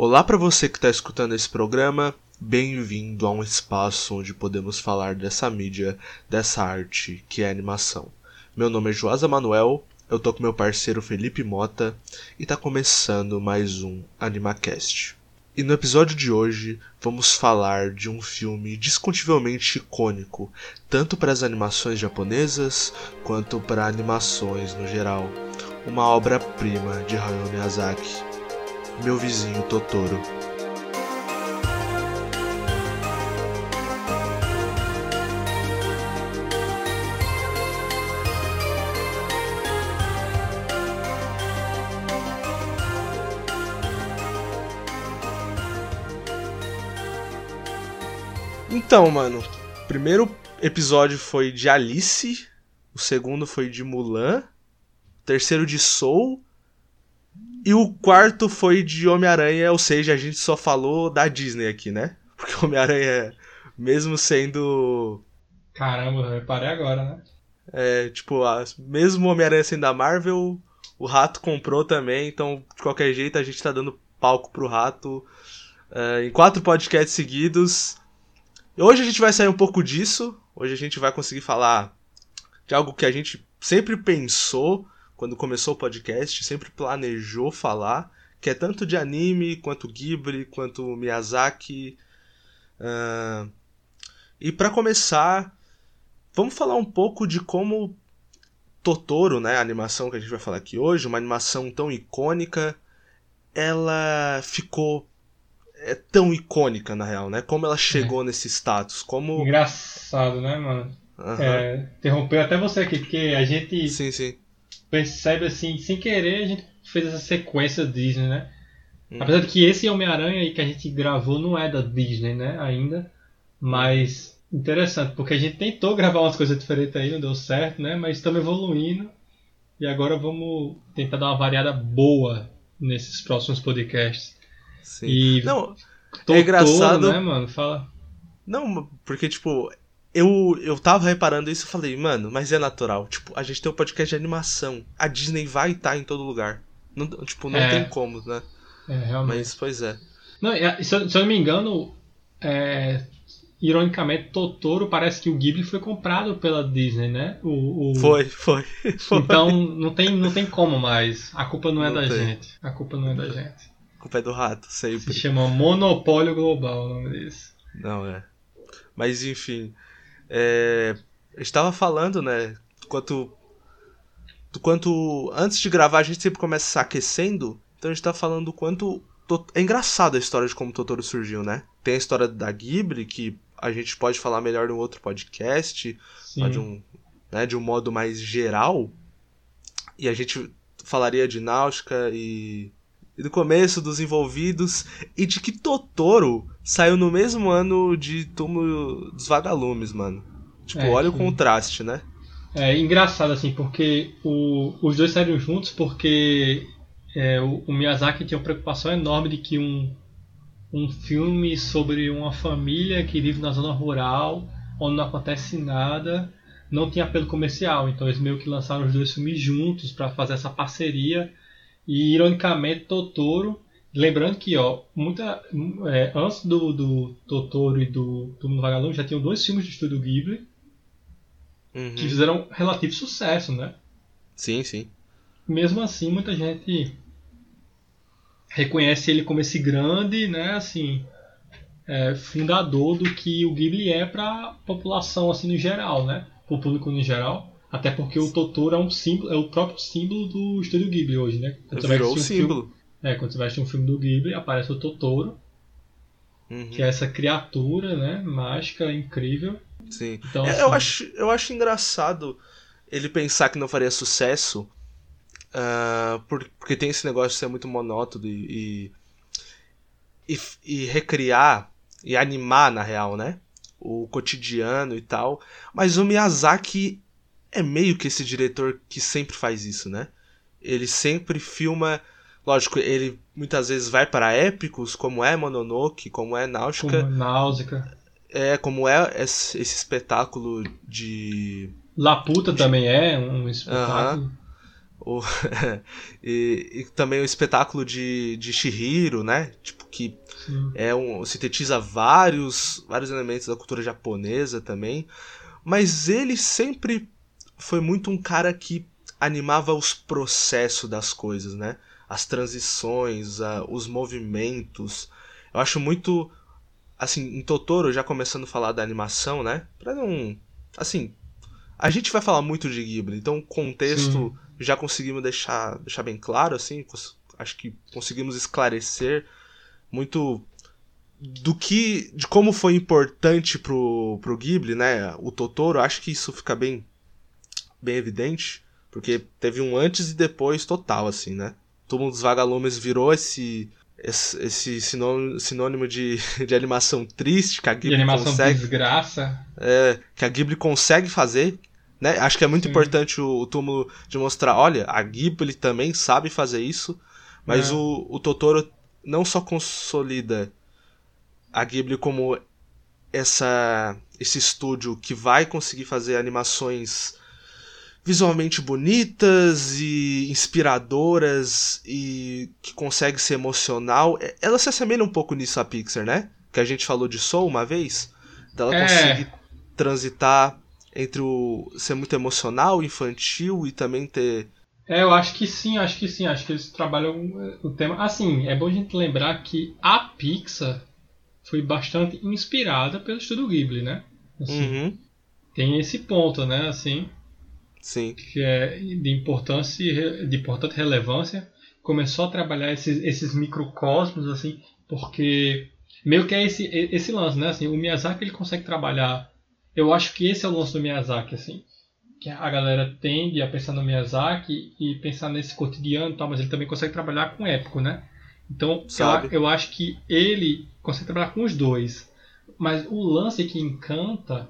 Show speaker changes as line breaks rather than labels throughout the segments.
Olá para você que está escutando esse programa, bem-vindo a um espaço onde podemos falar dessa mídia, dessa arte que é animação. Meu nome é Joasa Manuel, eu tô com meu parceiro Felipe Mota e tá começando mais um AnimaCast. E no episódio de hoje vamos falar de um filme discutivelmente icônico, tanto para as animações japonesas quanto para animações no geral. Uma obra-prima de Hayao Miyazaki, Meu Vizinho Totoro. Então, mano, primeiro episódio foi de Alice, o segundo foi de Mulan, o terceiro de Soul e o quarto foi de Homem-Aranha, ou seja, a gente só falou da Disney aqui, né? Porque Homem-Aranha, mesmo sendo.
Caramba, eu reparei agora, né?
É, tipo, a, mesmo Homem-Aranha sendo da Marvel, o Rato comprou também, então de qualquer jeito a gente tá dando palco pro Rato é, em quatro podcasts seguidos. Hoje a gente vai sair um pouco disso. Hoje a gente vai conseguir falar de algo que a gente sempre pensou quando começou o podcast, sempre planejou falar, que é tanto de anime quanto Ghibli, quanto Miyazaki. Uh... E para começar, vamos falar um pouco de como Totoro, né, a animação que a gente vai falar aqui hoje, uma animação tão icônica, ela ficou é tão icônica, na real, né? Como ela chegou é. nesse status, como...
Engraçado, né, mano? Uhum. É, interrompeu até você aqui, porque a gente
sim, sim.
Percebe, assim, sem querer, a gente fez essa sequência Disney, né? Hum. Apesar de que esse Homem-Aranha aí que a gente gravou não é da Disney, né, ainda, mas interessante, porque a gente tentou gravar umas coisas diferentes aí, não deu certo, né, mas estamos evoluindo e agora vamos tentar dar uma variada boa nesses próximos podcasts.
Sim. E não, é engraçado, né, mano?
Fala.
Não, porque tipo, eu, eu tava reparando isso e falei, mano, mas é natural. Tipo, a gente tem um podcast de animação. A Disney vai estar tá em todo lugar. Não, tipo, não é. tem como, né?
É, realmente.
Mas, pois é.
Não, se, eu, se eu não me engano, é, ironicamente, Totoro parece que o Ghibli foi comprado pela Disney, né? O, o...
Foi, foi,
foi, Então não tem, não tem como mais. A culpa não é não da tem. gente. A culpa não é da gente.
Com o pé do rato, sempre.
Se chama Monopólio Global o nome disso.
Não, é. Mas enfim. É, estava falando, né? Quanto. Quanto. Antes de gravar, a gente sempre começa aquecendo. Então a gente tá falando do quanto. É engraçado a história de como o Totoro surgiu, né? Tem a história da Ghibli, que a gente pode falar melhor em outro podcast, de um, né, de um modo mais geral. E a gente falaria de Náutica e do começo dos envolvidos e de que Totoro saiu no mesmo ano de Túmulo dos Vagalumes, mano. Tipo, é, olha sim. o contraste, né?
É engraçado assim, porque o, os dois saíram juntos porque é, o, o, Miyazaki tinha uma preocupação enorme de que um, um filme sobre uma família que vive na zona rural, onde não acontece nada, não tinha apelo comercial. Então eles meio que lançaram os dois filmes juntos para fazer essa parceria e ironicamente, Totoro, lembrando que ó, muita, é, antes do, do Totoro e do Túmulo Vagalume já tinham dois filmes de estúdio Ghibli uhum. que fizeram relativo sucesso, né?
Sim, sim.
Mesmo assim, muita gente reconhece ele como esse grande, né, assim, é, fundador do que o Ghibli é para a população assim no geral, né? O público no geral. Até porque o Totoro é um símbolo, é o próprio símbolo do estúdio Ghibli hoje, né?
Quando Virou o um símbolo.
Filme, é, quando você vai assistir um filme do Ghibli, aparece o Totoro, uhum. que é essa criatura, né? Mágica, incrível.
Sim. Então, é, assim, eu, acho, eu acho engraçado ele pensar que não faria sucesso, uh, porque tem esse negócio de ser muito monótono e, e, e recriar e animar, na real, né? O cotidiano e tal. Mas o Miyazaki é meio que esse diretor que sempre faz isso, né? Ele sempre filma. Lógico, ele muitas vezes vai para épicos, como é Mononoke, como é Náusica.
Como Náusica.
É, como é esse, esse espetáculo de.
Laputa de... também é um espetáculo. Uh -huh.
O, e, e, também o espetáculo de, de Shihiro, né? Tipo, que Sim. é um, sintetiza vários, vários elementos da cultura japonesa também. Mas ele sempre foi muito um cara que animava os processos das coisas, né? As transições, a, os movimentos. Eu acho muito. Assim, em Totoro, já começando a falar da animação, né? Pra não. Assim, a gente vai falar muito de Ghibli, então o contexto Sim. já conseguimos deixar, deixar bem claro, assim. Acho que conseguimos esclarecer muito do que. de como foi importante pro, pro Ghibli, né? O Totoro, acho que isso fica bem, bem evidente. Porque teve um antes e depois total, assim, né? Todo dos Vagalumes virou esse esse, esse sinônimo, sinônimo de, de animação triste que a Ghibli
de animação
consegue.
desgraça.
É, que a Ghibli consegue fazer. Né? Acho que é muito Sim. importante o, o, túmulo de mostrar, olha, a Ghibli também sabe fazer isso, mas é. o, o Totoro não só consolida a Ghibli como essa esse estúdio que vai conseguir fazer animações visualmente bonitas e inspiradoras e que consegue ser emocional. É, ela se assemelha um pouco nisso a Pixar, né? Que a gente falou de Soul uma vez. Ela é. consegue transitar entre o ser muito emocional, infantil e também ter.
É, eu acho que sim, acho que sim, acho que eles trabalham eh, o tema. Assim, é bom a gente lembrar que a Pixar foi bastante inspirada pelo estúdio Ghibli, né? Assim, uhum. Tem esse ponto, né? Assim,
Sim.
que é de importância de importante relevância, começou a trabalhar esses, esses microcosmos assim, porque meio que é esse esse lance, né? Assim, o Miyazaki ele consegue trabalhar. Eu acho que esse é o lance do Miyazaki, assim, que a galera tende a pensar no Miyazaki e pensar nesse cotidiano, tal, mas ele também consegue trabalhar com épico, né? Então, eu, eu acho que ele consegue trabalhar com os dois. Mas o lance que encanta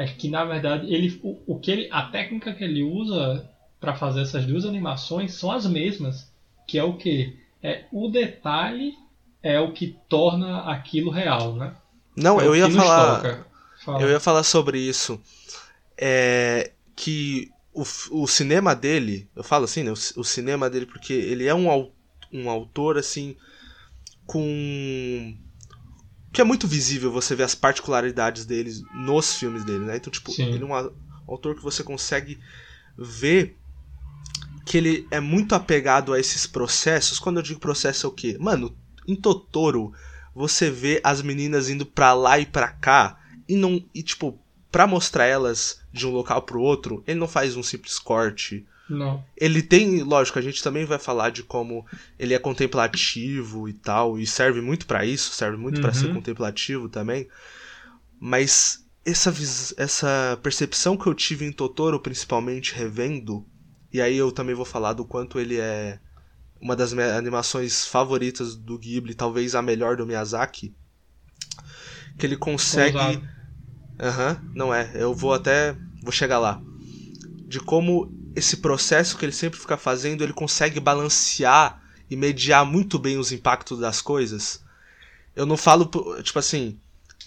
é que na verdade ele o, o que ele, a técnica que ele usa para fazer essas duas animações são as mesmas, que é o que é o detalhe é o que torna aquilo real, né?
Não, é eu ia falar Fala. eu ia falar sobre isso. É que o, o cinema dele, eu falo assim, né, o, o cinema dele porque ele é um, um autor assim com que é muito visível você ver as particularidades deles nos filmes dele, né? Então, tipo, Sim. ele é um autor que você consegue ver que ele é muito apegado a esses processos. Quando eu digo processo é o quê? Mano, em Totoro, você vê as meninas indo pra lá e pra cá e não e tipo, para mostrar elas de um local pro outro, ele não faz um simples corte
não.
Ele tem, lógico, a gente também vai falar de como ele é contemplativo e tal, e serve muito para isso, serve muito uhum. para ser contemplativo também. Mas essa, essa percepção que eu tive em Totoro, principalmente revendo, e aí eu também vou falar do quanto ele é uma das animações favoritas do Ghibli, talvez a melhor do Miyazaki, que ele consegue. Aham, uhum, não é. Eu vou até. Vou chegar lá. De como esse processo que ele sempre fica fazendo, ele consegue balancear e mediar muito bem os impactos das coisas. Eu não falo, tipo assim,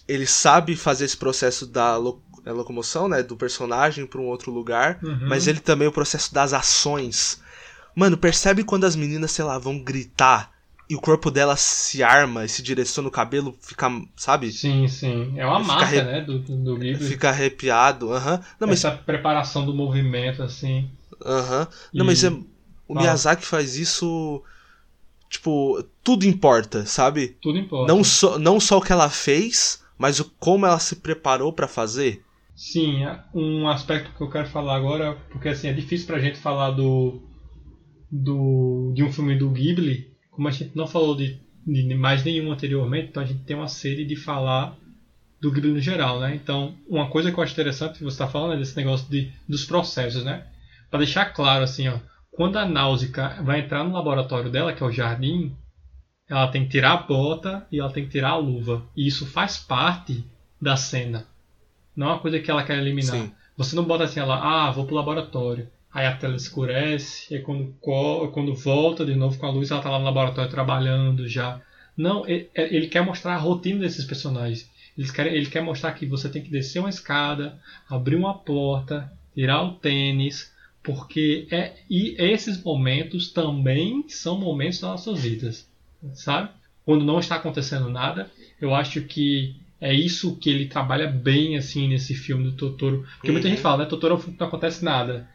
ele sabe fazer esse processo da locomoção, né, do personagem para um outro lugar, uhum. mas ele também o processo das ações. Mano, percebe quando as meninas, sei lá, vão gritar e o corpo dela se arma e se direciona o cabelo, fica, sabe?
Sim, sim. É uma marca, né, do, do livro.
Fica arrepiado, aham. Uhum.
Essa mas... preparação do movimento, assim.
Aham. Uhum. Não, e... mas é... o Miyazaki faz isso... Tipo, tudo importa, sabe?
Tudo importa.
Não só, não só o que ela fez, mas o como ela se preparou para fazer.
Sim, é um aspecto que eu quero falar agora, porque assim, é difícil pra gente falar do, do de um filme do Ghibli como a gente não falou de, de mais nenhum anteriormente, então a gente tem uma série de falar do Ghibli no geral, né? Então, uma coisa que eu acho interessante que você está falando é desse negócio de, dos processos, né? Para deixar claro, assim, ó, quando a Náusica vai entrar no laboratório dela, que é o jardim, ela tem que tirar a bota e ela tem que tirar a luva. E isso faz parte da cena. Não é uma coisa que ela quer eliminar. Sim. Você não bota assim, ela, ah, vou pro laboratório aí a tela escurece, e quando, quando volta de novo com a luz, ela está lá no laboratório trabalhando já. Não, ele, ele, quer mostrar a rotina desses personagens. Ele quer, ele quer mostrar que você tem que descer uma escada, abrir uma porta, tirar o tênis, Porque é, e esses momentos também são momentos das nossas vidas, sabe? Quando não está acontecendo nada, eu acho que é isso que ele trabalha bem assim nesse filme do Totoro. Porque uhum. muita gente fala, né? Totoro é um filme que não acontece nada.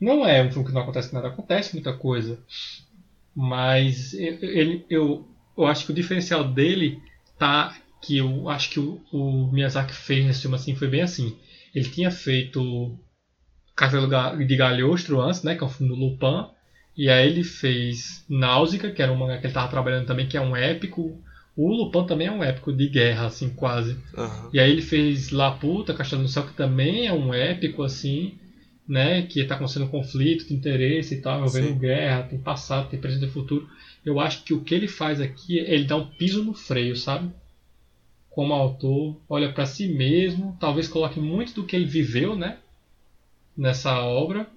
Não é um filme que não acontece nada, acontece muita coisa. Mas ele, eu, eu acho que o diferencial dele tá que eu acho que o, o Miyazaki fez nesse filme assim foi bem assim. Ele tinha feito Castelo de Galhostro antes, né, que é um filme do Lupin, e aí ele fez Náusea, que era um mangá que ele estava trabalhando também, que é um épico. O Lupin também é um épico de guerra, assim, quase. Uhum. E aí ele fez Laputa, Castelo no Céu, que também é um épico, assim, né, que está acontecendo um conflito de interesse e tal, envolvendo guerra, tem passado, tem presente e futuro. Eu acho que o que ele faz aqui, ele dá um piso no freio, sabe? Como autor, olha para si mesmo, talvez coloque muito do que ele viveu, né? Nessa obra.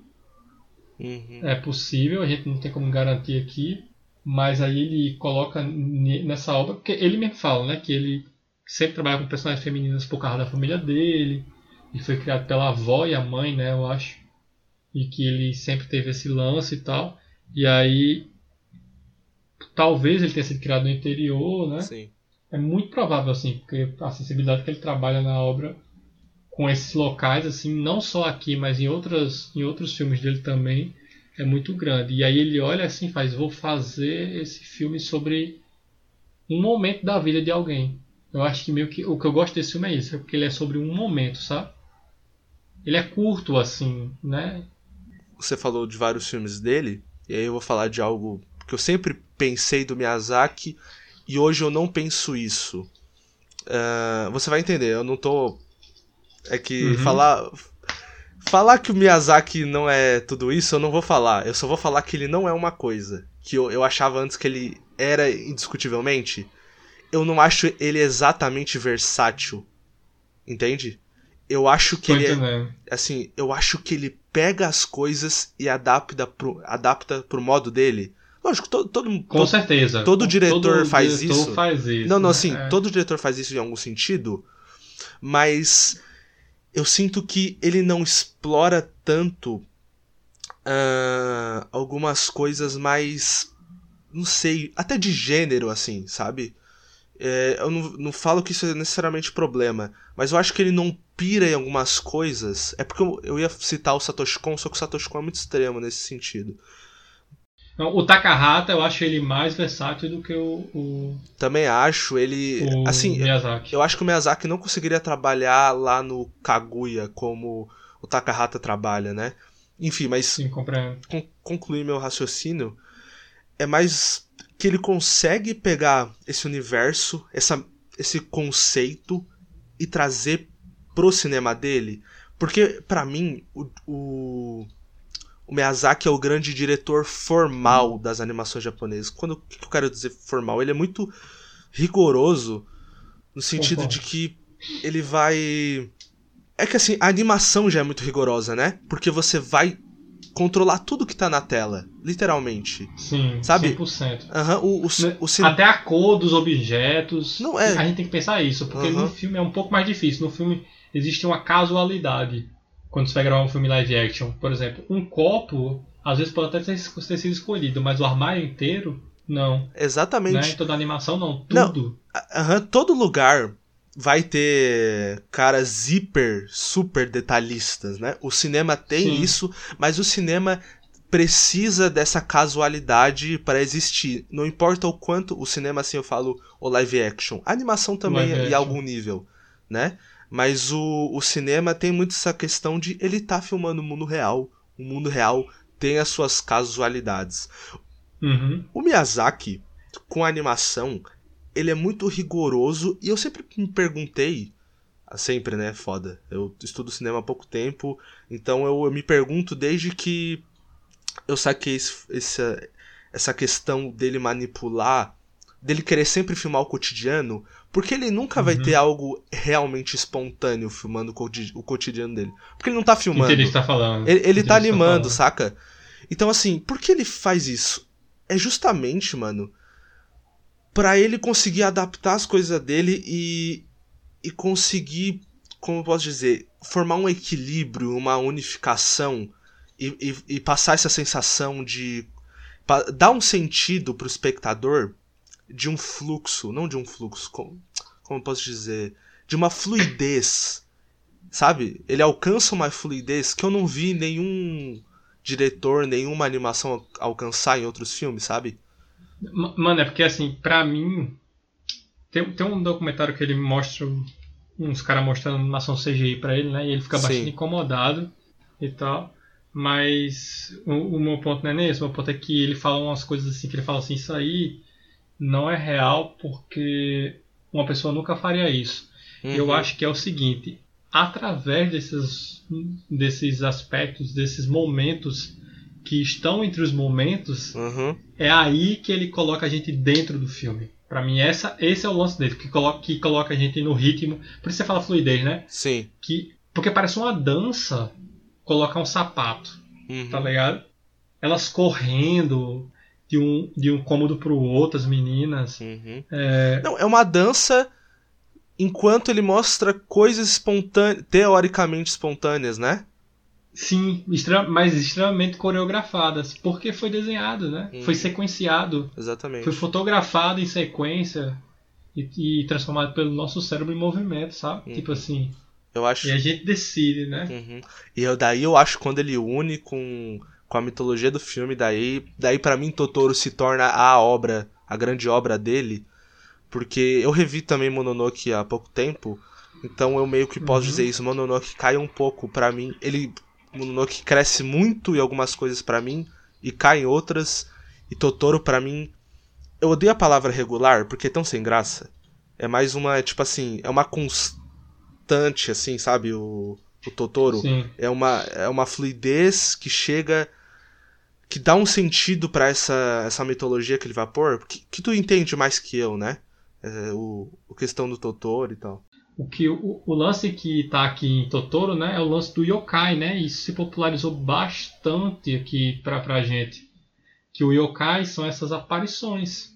Uhum. É possível, a gente não tem como garantir aqui, mas aí ele coloca nessa obra, porque ele mesmo fala, né? Que ele sempre trabalha com personagens femininas por causa da família dele, e foi criado pela avó e a mãe, né? Eu acho. E que ele sempre teve esse lance e tal. E aí talvez ele tenha sido criado no interior, né? Sim. É muito provável, assim, porque a sensibilidade que ele trabalha na obra com esses locais, assim, não só aqui, mas em, outras, em outros filmes dele também, é muito grande. E aí ele olha assim faz, vou fazer esse filme sobre um momento da vida de alguém. Eu acho que meio que o que eu gosto desse filme é isso, é porque ele é sobre um momento, sabe? Ele é curto, assim, né?
Você falou de vários filmes dele, e aí eu vou falar de algo que eu sempre pensei do Miyazaki e hoje eu não penso isso. Uh, você vai entender, eu não tô. É que uhum. falar. Falar que o Miyazaki não é tudo isso, eu não vou falar. Eu só vou falar que ele não é uma coisa. Que eu, eu achava antes que ele era indiscutivelmente. Eu não acho ele exatamente versátil. Entende? Eu acho que Tô ele é, assim, eu acho que ele pega as coisas e adapta pro, adapta pro modo dele. Lógico, todo, todo,
Com
todo,
certeza.
Todo diretor
todo
faz
diretor
isso.
faz isso.
Não, não,
né?
assim,
é.
todo diretor faz isso em algum sentido, mas eu sinto que ele não explora tanto uh, algumas coisas mais. Não sei, até de gênero, assim, sabe? É, eu não, não falo que isso é necessariamente problema, mas eu acho que ele não pira em algumas coisas. É porque eu, eu ia citar o Satoshi Kon, só que o Satoshi Kon é muito extremo nesse sentido.
O Takahata eu acho ele mais versátil do que o. o
Também acho ele. Assim,
Miyazaki.
Eu, eu acho que o Miyazaki não conseguiria trabalhar lá no Kaguya como o Takahata trabalha, né? Enfim, mas.
Sim.
Con concluir meu raciocínio. É mais que ele consegue pegar esse universo, essa, esse conceito e trazer pro cinema dele. Porque, para mim, o, o o Miyazaki é o grande diretor formal das animações japonesas. Quando o que eu quero dizer formal? Ele é muito rigoroso no sentido uhum. de que ele vai é que assim, a animação já é muito rigorosa, né? Porque você vai controlar tudo que tá na tela, literalmente.
Sim,
sabe?
100%.
Uhum, o, o, o cin...
Até a cor dos objetos.
Não é.
A gente tem que pensar isso, porque uhum. no filme é um pouco mais difícil. No filme existe uma casualidade quando você vai gravar um filme live action. Por exemplo, um copo, às vezes pode até ter, ter sido escolhido, mas o armário inteiro, não.
Exatamente.
Né? Toda animação, não. Tudo.
Não, todo lugar vai ter caras hiper, super detalhistas, né? O cinema tem Sim. isso, mas o cinema precisa dessa casualidade para existir. Não importa o quanto o cinema, assim eu falo, o live action. A animação também live em action. algum nível, né? Mas o, o cinema tem muito essa questão de ele tá filmando o mundo real. O mundo real tem as suas casualidades.
Uhum.
O Miyazaki, com a animação, ele é muito rigoroso e eu sempre me perguntei. Sempre, né? Foda. Eu estudo cinema há pouco tempo, então eu, eu me pergunto desde que eu saquei esse, essa, essa questão dele manipular, dele querer sempre filmar o cotidiano, porque ele nunca uhum. vai ter algo realmente espontâneo filmando o cotidiano dele. Porque ele não tá filmando.
Ele está falando.
Ele, ele tá animando, tá saca? Então, assim, por que ele faz isso? É justamente, mano, para ele conseguir adaptar as coisas dele e, e conseguir, como eu posso dizer, formar um equilíbrio, uma unificação e, e, e passar essa sensação de. dar um sentido pro espectador de um fluxo, não de um fluxo, como, como posso dizer? De uma fluidez. Sabe? Ele alcança uma fluidez que eu não vi nenhum diretor, nenhuma animação alcançar em outros filmes, sabe?
Mano, é porque assim, pra mim. Tem, tem um documentário que ele mostra uns caras mostrando animação CGI pra ele, né? E ele fica bastante Sim. incomodado e tal. Mas o, o, meu ponto não é nesse, o meu ponto é que ele fala umas coisas assim, que ele fala assim, isso aí não é real porque uma pessoa nunca faria isso. Uhum. Eu acho que é o seguinte, através desses, desses aspectos, desses momentos que estão entre os momentos,
uhum.
é aí que ele coloca a gente dentro do filme. Para mim, essa, esse é o lance dele, que coloca, que coloca a gente no ritmo. Por isso você fala fluidez, né?
Sim.
Que, porque parece uma dança colocar um sapato, uhum. tá ligado? Elas correndo de um, de um cômodo pro outro, as meninas.
Uhum.
É...
Não, é uma dança enquanto ele mostra coisas espontâneas, teoricamente espontâneas, né?
Sim, mas extremamente coreografadas, porque foi desenhado, né? Uhum. Foi sequenciado.
Exatamente.
Foi fotografado em sequência e, e transformado pelo nosso cérebro em movimento, sabe? Uhum. Tipo assim.
Eu acho.
E a gente decide, né?
Uhum. E eu, daí eu acho quando ele une com, com a mitologia do filme, daí, daí para mim Totoro se torna a obra, a grande obra dele. Porque eu revi também Mononoke há pouco tempo. Então eu meio que posso uhum. dizer isso. Mononoke cai um pouco para mim. Ele Mononoke cresce muito em algumas coisas para mim e cai em outras. E Totoro para mim, eu odeio a palavra regular porque é tão sem graça. É mais uma, tipo assim, é uma constante assim, sabe, o, o Totoro.
Sim.
É uma é uma fluidez que chega que dá um sentido para essa essa mitologia que ele vai pôr, que, que tu entende mais que eu, né? É, o, o questão do Totoro e tal
o que o, o lance que está aqui em Totoro, né, é o lance do yokai, né? Isso se popularizou bastante aqui pra, pra gente. Que o yokai são essas aparições.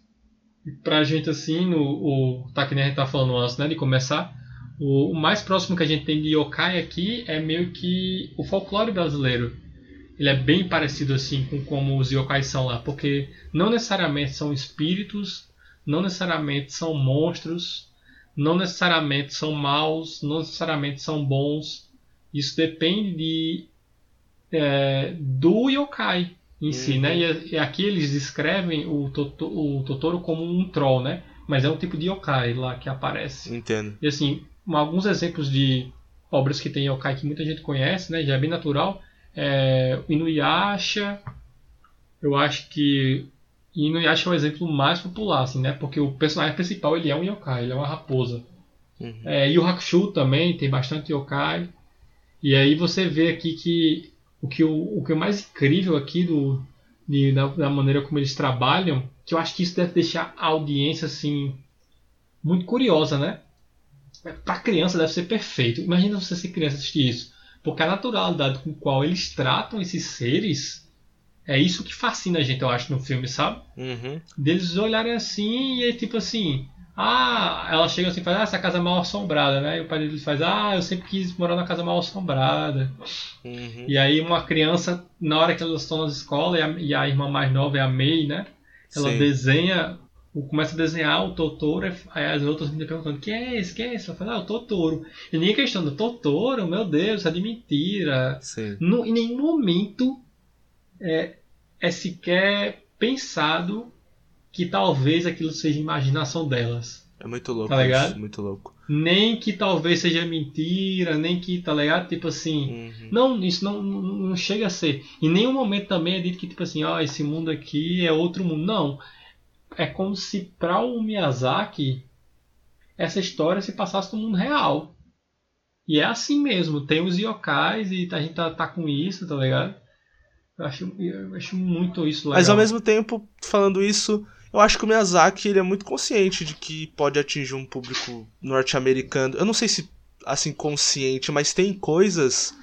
E pra gente assim, no o tá que nem a gente tá falando antes, né, de começar, o, o mais próximo que a gente tem de yokai aqui é meio que o folclore brasileiro. Ele é bem parecido assim com como os yokais são lá, porque não necessariamente são espíritos, não necessariamente são monstros, não necessariamente são maus, não necessariamente são bons. Isso depende de, é, do yokai em uhum. si, né? E, e, aqui eles descrevem o, Toto, o Totoro como um troll, né? Mas é um tipo de yokai lá que aparece.
Entendo.
E assim, alguns exemplos de obras que tem yokai que muita gente conhece, né? Já é bem natural. É, Inuyasha, eu acho que Inuyasha é o exemplo mais popular, assim, né? Porque o personagem principal ele é um yokai, ele é uma raposa. Uhum. É, e o Hakushu também tem bastante yokai. E aí você vê aqui que o que, o, o que é mais incrível aqui do, de, da, da, maneira como eles trabalham, que eu acho que isso deve deixar a audiência assim muito curiosa, né? Para criança deve ser perfeito. Imagina você ser criança assistir isso, porque a naturalidade com qual eles tratam esses seres é isso que fascina a gente, eu acho, no filme, sabe?
Uhum.
Deles olharem assim e é tipo assim. Ah, ela chega assim e faz, ah, essa casa é mal assombrada, né? E o pai dele faz, ah, eu sempre quis morar numa casa mal assombrada.
Uhum.
E aí uma criança, na hora que elas estão na escola, e a, e a irmã mais nova é a May, né? Ela Sim. desenha, começa a desenhar o Totoro, aí as outras me perguntando, quem é esse, quem é esse? Ela fala, ah, o Totoro. E nem questão do Totoro, meu Deus, é de mentira. No, em nenhum momento é, é sequer pensado que talvez aquilo seja imaginação delas.
É muito louco,
tá ligado?
Isso, muito louco.
Nem que talvez seja mentira, nem que, tá ligado? Tipo assim.
Uhum.
Não, isso não, não chega a ser. Em nenhum momento também é dito que, tipo assim, ó, oh, esse mundo aqui é outro mundo. Não. É como se para o Miyazaki essa história se passasse no mundo real. E é assim mesmo. Tem os yokais e a gente tá, tá com isso, tá ligado? Eu acho, eu acho muito isso legal.
Mas ao mesmo tempo, falando isso, eu acho que o Miyazaki ele é muito consciente de que pode atingir um público norte-americano. Eu não sei se assim consciente, mas tem coisas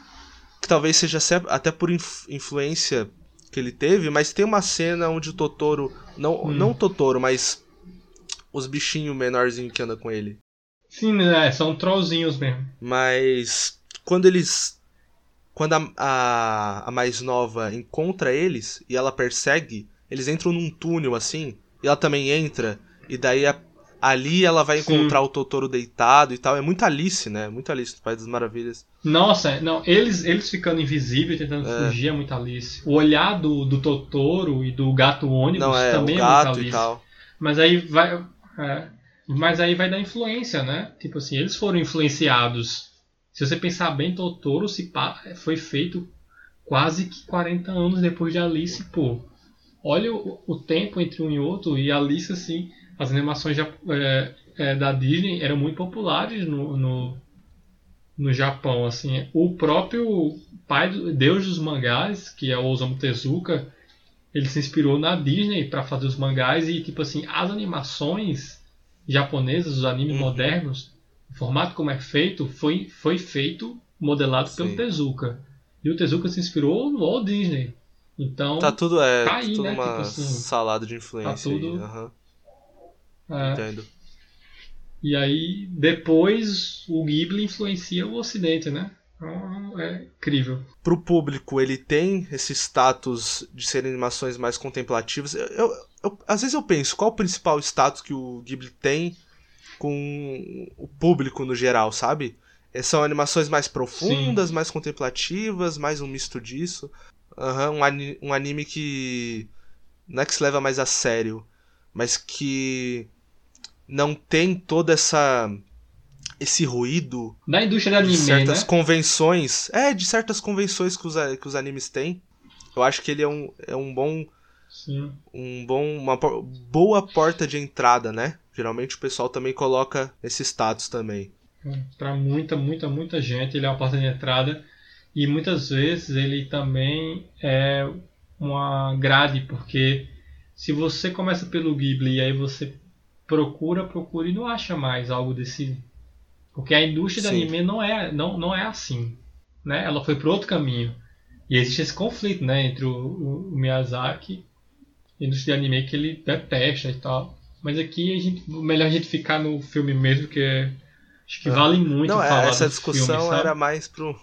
que talvez seja até por influência que ele teve, mas tem uma cena onde o Totoro, não, hum. não o Totoro, mas os bichinhos menorzinhos que andam com ele.
Sim, né? São trollzinhos mesmo.
Mas quando eles quando a, a, a mais nova encontra eles e ela persegue, eles entram num túnel assim, e ela também entra, e daí a, ali ela vai encontrar Sim. o Totoro deitado e tal. É muito Alice, né? Muito Alice do País das Maravilhas.
Nossa, não, eles, eles ficando invisíveis, tentando é. fugir é muito Alice. O olhar do, do Totoro e do gato ônibus não, é, também é muito Alice. E tal. Mas aí vai. É, mas aí vai dar influência, né? Tipo assim, eles foram influenciados. Se você pensar bem, Totoro se foi feito quase que 40 anos depois de Alice, pô. Olha o, o tempo entre um e outro, e Alice, assim, as animações é, é, da Disney eram muito populares no, no, no Japão. Assim, o próprio pai, do, deus dos mangás, que é o Osamu Tezuka, ele se inspirou na Disney para fazer os mangás e tipo assim as animações japonesas, os animes uhum. modernos, o formato como é feito foi foi feito modelado Sim. pelo Tezuka. E o Tezuka se inspirou no Walt Disney. Então
tá tudo é tá aí, tudo né? uma tipo assim, salada de influência. Tá tudo, aí, uhum.
É. Entendo. E aí, depois, o Ghibli influencia o Ocidente, né? Então, é incrível.
Pro público, ele tem esse status de serem animações mais contemplativas. Eu, eu, eu, às vezes eu penso, qual o principal status que o Ghibli tem com o público no geral, sabe? É, são animações mais profundas, Sim. mais contemplativas, mais um misto disso. Uhum, um, um anime que não é que se leva mais a sério, mas que não tem toda essa esse ruído
da indústria do anime,
de certas
né?
convenções, é de certas convenções que os, que os animes têm. Eu acho que ele é um, é um bom Sim. um bom uma boa porta de entrada, né? Geralmente o pessoal também coloca esse status também.
Para muita, muita, muita gente ele é uma porta de entrada e muitas vezes ele também é uma grade porque se você começa pelo Ghibli e aí você procura, procura e não acha mais algo desse. Porque a indústria do anime não é, não, não é assim. Né? Ela foi para outro caminho. E existe esse conflito né, entre o, o, o Miyazaki e a indústria de anime que ele detesta e tal. Mas aqui a gente, melhor a gente ficar no filme mesmo, que é, acho que vale muito
não,
falar
essa discussão
filme,
era mais pro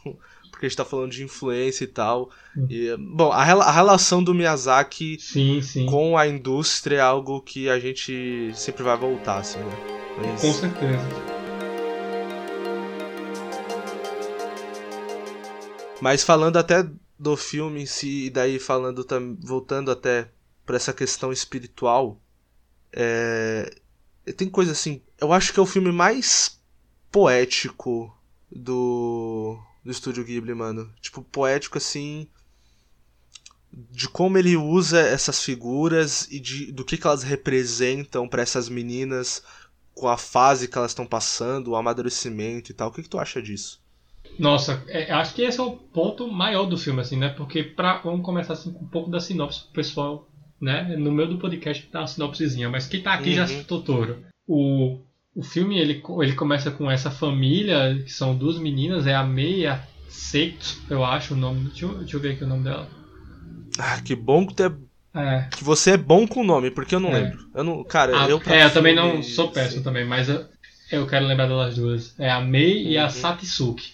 porque a gente tá falando de influência e tal. Hum. E, bom, a, a, relação do Miyazaki
sim, sim.
com a indústria é algo que a gente sempre vai voltar, assim, né?
Mas... Com certeza.
Mas falando até do filme em si, e daí falando voltando até para essa questão espiritual, é... tem coisa assim. Eu acho que é o filme mais poético do do estúdio Ghibli, mano. Tipo, poético assim. De como ele usa essas figuras e de, do que, que elas representam para essas meninas com a fase que elas estão passando, o amadurecimento e tal. O que, que tu acha disso?
Nossa, é, acho que esse é o ponto maior do filme, assim, né? Porque pra, vamos começar assim com um pouco da sinopse pro pessoal, né? No meio do podcast tá uma sinopsezinha, mas quem tá aqui uhum. já assistiu Totoro. O o filme ele, ele começa com essa família, que são duas meninas, é a Meia Seito, eu acho o nome. Deixa eu, deixa eu ver aqui o nome dela.
Ah, que bom que, tu é, é. que você é bom com o nome, porque eu não é. lembro. Eu não, cara,
a,
eu
É, eu também não sou péssimo sim. também, mas eu, eu, quero lembrar delas duas. É a Mei uhum. e a uhum. Satsuki.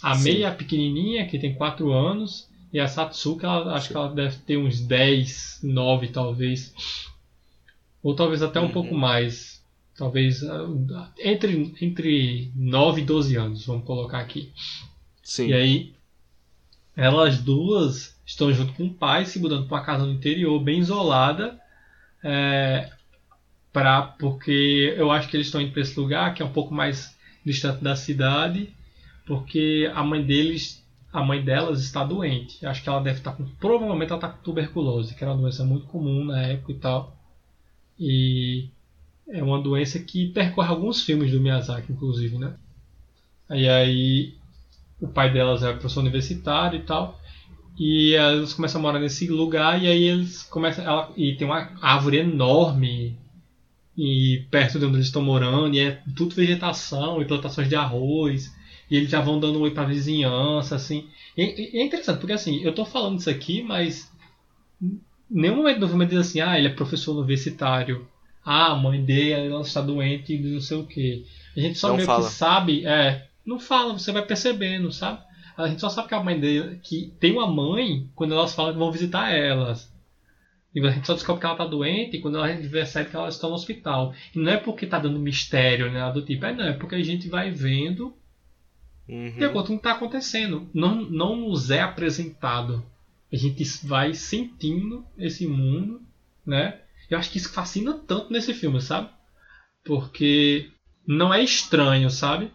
A sim. Mei é a pequenininha, que tem 4 anos, e a Satsuki, ela, acho que ela deve ter uns 10, 9 talvez. Ou talvez até um uhum. pouco mais talvez ah, entre, entre 9 e 12 anos, vamos colocar aqui.
Sim.
E aí, elas duas estão junto com o pai, se mudando para uma casa no interior, bem isolada, é, pra, porque eu acho que eles estão indo para esse lugar, que é um pouco mais distante da cidade, porque a mãe deles, a mãe delas está doente. Acho que ela deve estar com, provavelmente ela está com tuberculose, que era uma doença muito comum na época e tal. E é uma doença que percorre alguns filmes do Miyazaki, inclusive, né? E aí o pai delas é professor universitário e tal. E elas começam a morar nesse lugar e aí eles começam. Ela, e tem uma árvore enorme e perto de onde eles estão morando, e é tudo vegetação e plantações de arroz. E eles já vão dando um oi pra vizinhança, assim. E, e é interessante, porque assim, eu tô falando isso aqui, mas nenhum momento do filme diz assim, ah, ele é professor universitário ah, a mãe dele ela está doente e não sei o que. A gente só não meio fala. que sabe, é, não fala, você vai percebendo, sabe? A gente só sabe que a mãe dele. que tem uma mãe quando elas falam que vão visitar elas. E a gente só descobre que ela tá doente quando ela percebe que ela está no hospital. E não é porque tá dando mistério, né? Do tipo, é não, é porque a gente vai vendo
Uhum.
com o que tá acontecendo. Não, não nos é apresentado. A gente vai sentindo esse mundo, né? Eu acho que isso fascina tanto nesse filme, sabe? Porque não é estranho, sabe?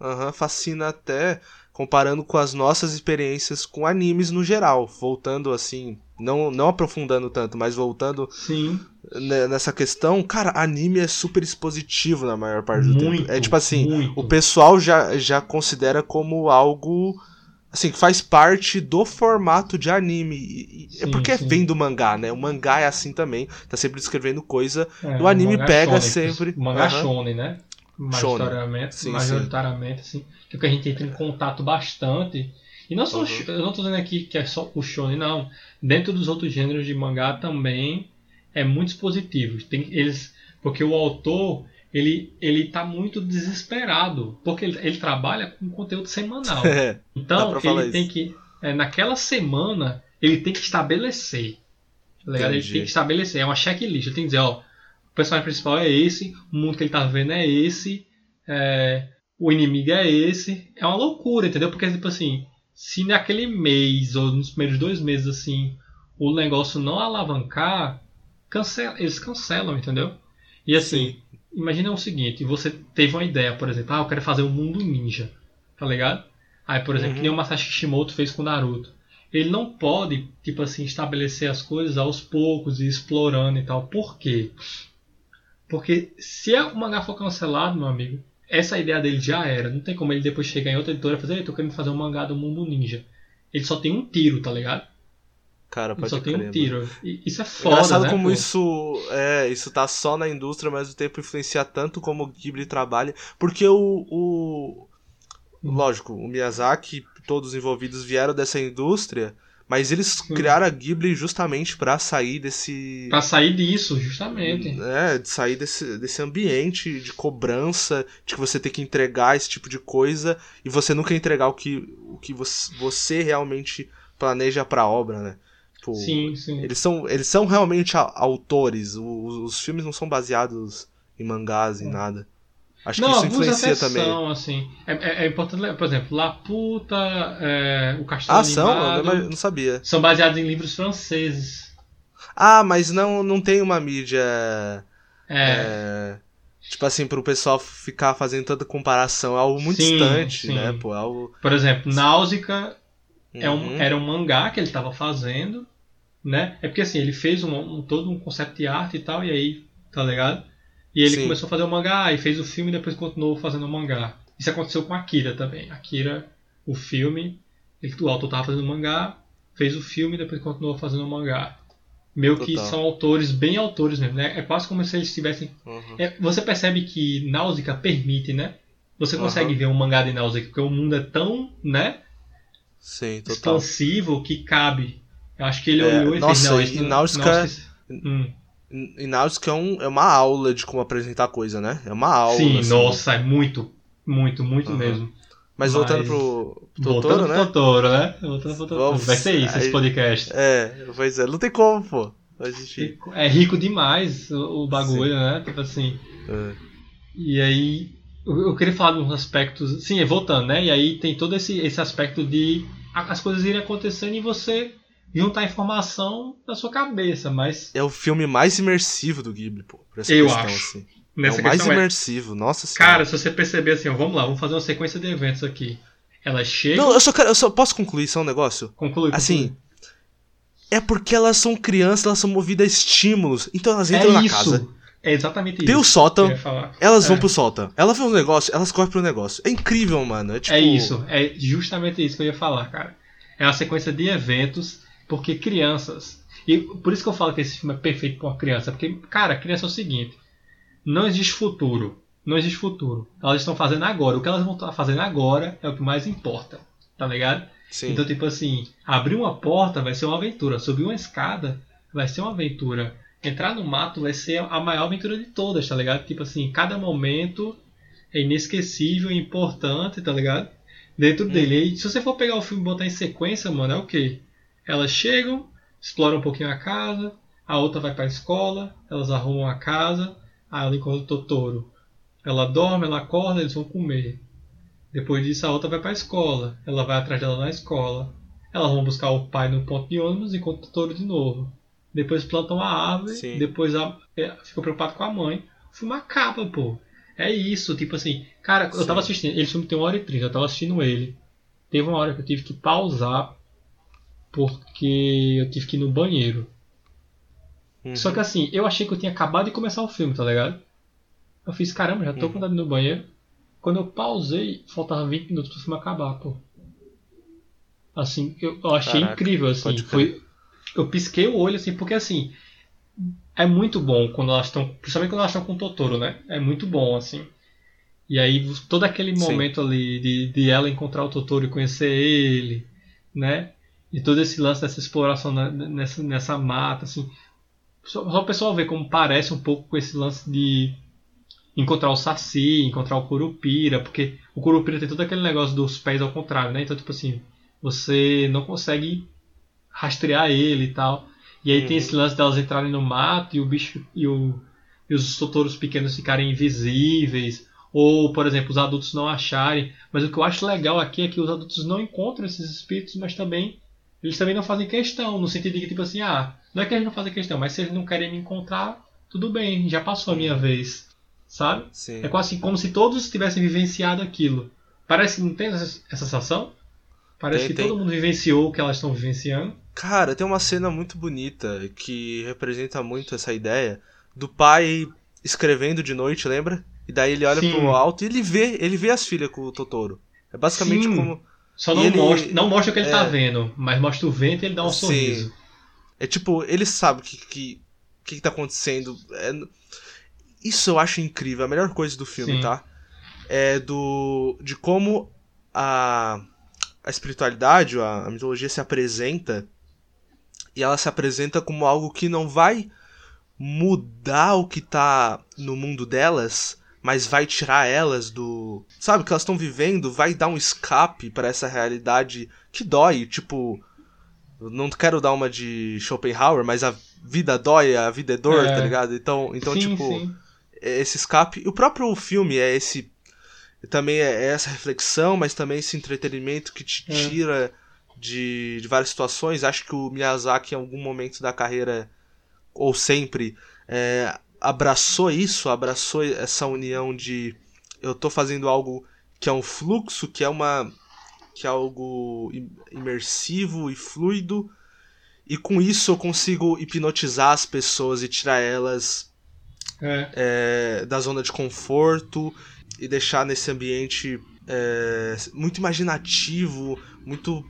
Aham, fascina até comparando com as nossas experiências com animes no geral. Voltando assim, não, não aprofundando tanto, mas voltando
Sim.
ne- nessa questão, cara, anime é super expositivo na maior parte do
Muito,
tempo. É tipo assim,
muito.
o pessoal já, já considera como algo assim, que faz parte do formato de anime. E- é
Sim,
porque
sim.
vem do mangá, né? O mangá é assim também, tá sempre descrevendo coisa.
É,
O anime
mangá
pega
shonen,
sempre-
O mangá
Aham.
shonen, né? Majoritariamente,
Sim,
majoritariamente assim, que é o que a gente entra em contato bastante. E não só,
Uhum.
eu não tô dizendo aqui que é só o shonen, não. Dentro dos outros gêneros de mangá também é muito positivo. Tem eles, porque o autor ele ele tá muito desesperado, porque ele, ele trabalha com conteúdo semanal. Então ele tem que é, naquela semana ele tem que estabelecer. Tá ligado? Ele tem que estabelecer, é uma checklist. Ele tem que dizer, ó, o personagem principal é esse, o mundo que ele tá vendo é esse, é, o inimigo é esse. É uma loucura, entendeu? Porque tipo assim, se naquele mês ou nos primeiros dois meses assim, o negócio não alavancar, cancela, eles cancelam, entendeu? E assim, imagina o seguinte, você teve uma ideia, por exemplo, ah, eu quero fazer um mundo ninja, tá ligado? Aí, por exemplo,
Uhum.
que nem o Masashi Kishimoto fez com o Naruto. Ele não pode, tipo assim, estabelecer as coisas aos poucos e explorando e tal. Por quê? Porque se o mangá for cancelado, meu amigo, essa ideia dele já era. Não tem como ele depois chegar em outra editora e fazer, "Ei, tô querendo fazer um mangá do mundo ninja. Ele só tem um tiro, tá ligado?
Cara, pode
só tem
crer,
um
mano.
tiro. E isso é foda,
Engraçado
né,
como
pô?
isso é, isso tá só na indústria, mas o tempo influencia tanto como o Ghibli trabalha, porque o, o lógico, o Miyazaki, todos os envolvidos vieram dessa indústria, mas eles criaram a Ghibli justamente pra sair desse
Pra sair disso, justamente.
é, de sair desse, desse ambiente de cobrança, de que você tem que entregar esse tipo de coisa e você nunca entregar o que, o que você, você realmente planeja pra obra, né? Tipo,
Sim, sim.
eles são, eles são realmente autores. Os, os filmes não são baseados em mangás, em nada. Acho
não,
que isso influencia
até
também.
são, assim. É, é- é importante por exemplo, Laputa, é, o Castelo
Ah, são? Eu não, não sabia.
são baseados em livros franceses.
Ah, mas não, não tem uma mídia.
É,
é, tipo assim, pro pessoal ficar fazendo tanta comparação. É algo muito
Sim,
distante,
sim.
né? Pô, é algo.
por exemplo, Náusica é um,
Uhum.
era um mangá que ele estava fazendo, né? É porque assim, ele fez um, um- todo um concept de arte e tal, e aí, tá ligado? E ele
Sim.
começou a fazer o mangá, e fez o filme e depois continuou fazendo o mangá. Isso aconteceu com Akira também. Akira, o filme, ele, o autor tava fazendo o mangá, fez o filme e depois continuou fazendo o mangá. Meio que
Total.
são autores, bem autores mesmo, né? É quase como se eles tivessem
Uhum.
é, você percebe que Náusica permite, né? Você consegue
Aham.
ver um mangá de Náusica, porque o mundo é tão, né?
Sim, total.
Expansivo que cabe. Eu acho que ele
É,
olhou e
nossa,
fez, não,
e Náusica-
Hum,
E Náusica é, um, é uma aula de como apresentar coisa, né? É uma aula.
Sim,
assim.
nossa, é muito, muito, muito
Aham.
mesmo.
Mas voltando
Mas-
pro, pro
Voltando
Totoro,
pro
né?
Totoro, né? Voltando pro Totoro. Vai ser isso, esse
aí-
podcast.
É, pois é, não tem como, pô. Gente.
É rico demais o, o bagulho, né? Tipo assim.
é.
E aí, eu, queria falar de uns aspectos. Sim, é, voltando, né? E aí tem todo esse, esse aspecto de as coisas irem acontecendo e você juntar informação na sua cabeça, mas
É o filme mais imersivo do Ghibli, pô. Por essa
Eu
questão,
acho.
assim.
nessa
é o mais
é-
imersivo, nossa senhora.
Cara, se você perceber assim, ó, vamos lá, vamos fazer uma sequência de eventos aqui. Elas chegam.
Não, eu só quero. Eu só posso concluir só um negócio?
Conclui, conclui.
Assim. É porque elas são crianças, elas são movidas a estímulos. Então elas entram
é
na
isso.
casa.
É exatamente
Tem
isso.
o
que eu
sótão, elas
É.
vão pro sótão. Ela vê um negócio, elas correm pro negócio. É incrível, mano. É, tipo,
É isso, é justamente isso que eu ia falar, cara. É uma sequência de eventos, porque crianças. E por isso que eu falo que esse filme é perfeito pra uma criança. Porque, cara, criança é o seguinte: não existe futuro. Não existe futuro. Elas estão fazendo agora. O que elas vão estar fazendo agora é o que mais importa. Tá ligado?
Sim.
Então, tipo assim, abrir uma porta vai ser uma aventura. Subir uma escada vai ser uma aventura. Entrar no mato vai ser a maior aventura de todas, tá ligado? Tipo assim, cada momento é inesquecível e importante, tá ligado? dentro hum. dele. E se você for pegar o filme e botar em sequência, mano, é o quê? Elas chegam, exploram um pouquinho a casa, a outra vai para a escola, elas arrumam a casa, aí ela encontra o Totoro. Ela dorme, ela acorda, eles vão comer. Depois disso, a outra vai para a escola. Ela vai atrás dela na escola. Elas vão buscar o pai no ponto de ônibus e encontra o Totoro de novo. Depois plantam a árvore, Sim. depois a, é, fica preocupado com a mãe. O filme acaba, pô. É isso, tipo assim. Cara, Sim. eu tava assistindo. Ele filme tem uma hora e trinta, eu tava assistindo ele. Teve uma hora que eu tive que pausar porque eu tive que ir no banheiro. Uhum. Só que assim, eu achei que eu tinha acabado de começar o filme, tá ligado? Eu fiz, caramba, já tô uhum. com vontade no banheiro. Quando eu pausei, faltava 20 minutos pro filme acabar, pô. Assim, eu, eu achei Caraca, incrível, assim. Foi, eu pisquei o olho, assim, porque assim. É muito bom quando elas estão. Principalmente quando elas estão com o Totoro, né? É muito bom, assim. E aí, todo aquele momento Sim. ali de, de ela encontrar o Totoro e conhecer ele, né? E todo esse lance dessa exploração nessa, nessa mata, assim. Só, só o pessoal ver como parece um pouco com esse lance de encontrar o Saci, encontrar o Curupira, porque o Curupira tem todo aquele negócio dos pés ao contrário, né? Então, tipo assim, você não consegue rastrear ele e tal. E aí uhum. tem esse lance delas entrarem no mato e o bicho e, o, e os totoros pequenos ficarem invisíveis. Ou, por exemplo, os adultos não acharem. Mas o que eu acho legal aqui é que os adultos não encontram esses espíritos, mas também eles também não fazem questão, no sentido de que, tipo assim, ah, não é que eles não fazem questão, mas se eles não querem me encontrar, tudo bem, já passou a minha vez. Sabe? Sim. É quase como se todos tivessem vivenciado aquilo. Parece que não tem essa, essa sensação? Parece tem, que tem. todo mundo vivenciou o que elas estão vivenciando.
Cara, tem uma cena muito bonita que representa muito essa ideia do pai escrevendo de noite, lembra? E daí ele olha Sim. pro alto e ele vê, ele vê as filhas com o Totoro. É basicamente Sim. como.
Só não, ele... mostra, não mostra o que ele tá é... tá vendo, mas mostra o vento e ele dá um Sim. sorriso.
É tipo, ele sabe o que, que, que, que tá acontecendo. É... Isso eu acho incrível, a melhor coisa do filme, Sim. tá? É do. de como a, a espiritualidade, a, a mitologia se apresenta e ela se apresenta como algo que não vai mudar o que tá no mundo delas, mas vai tirar elas do. Sabe, o que elas estão vivendo, vai dar um escape para essa realidade que dói. Tipo, não quero dar uma de Schopenhauer, mas a vida dói, a vida é dor, é. tá ligado? Então, então sim, tipo, sim. esse escape. O próprio filme é esse. Também é essa reflexão, mas também esse entretenimento que te é. tira de, de várias situações. Acho que o Miyazaki, em algum momento da carreira, ou sempre, é, abraçou isso, abraçou essa união de eu tô fazendo algo que é um fluxo, que é uma que é algo imersivo e fluido, e com isso eu consigo hipnotizar as pessoas e tirar elas é. É, da zona de conforto e deixar nesse ambiente é, muito imaginativo, muito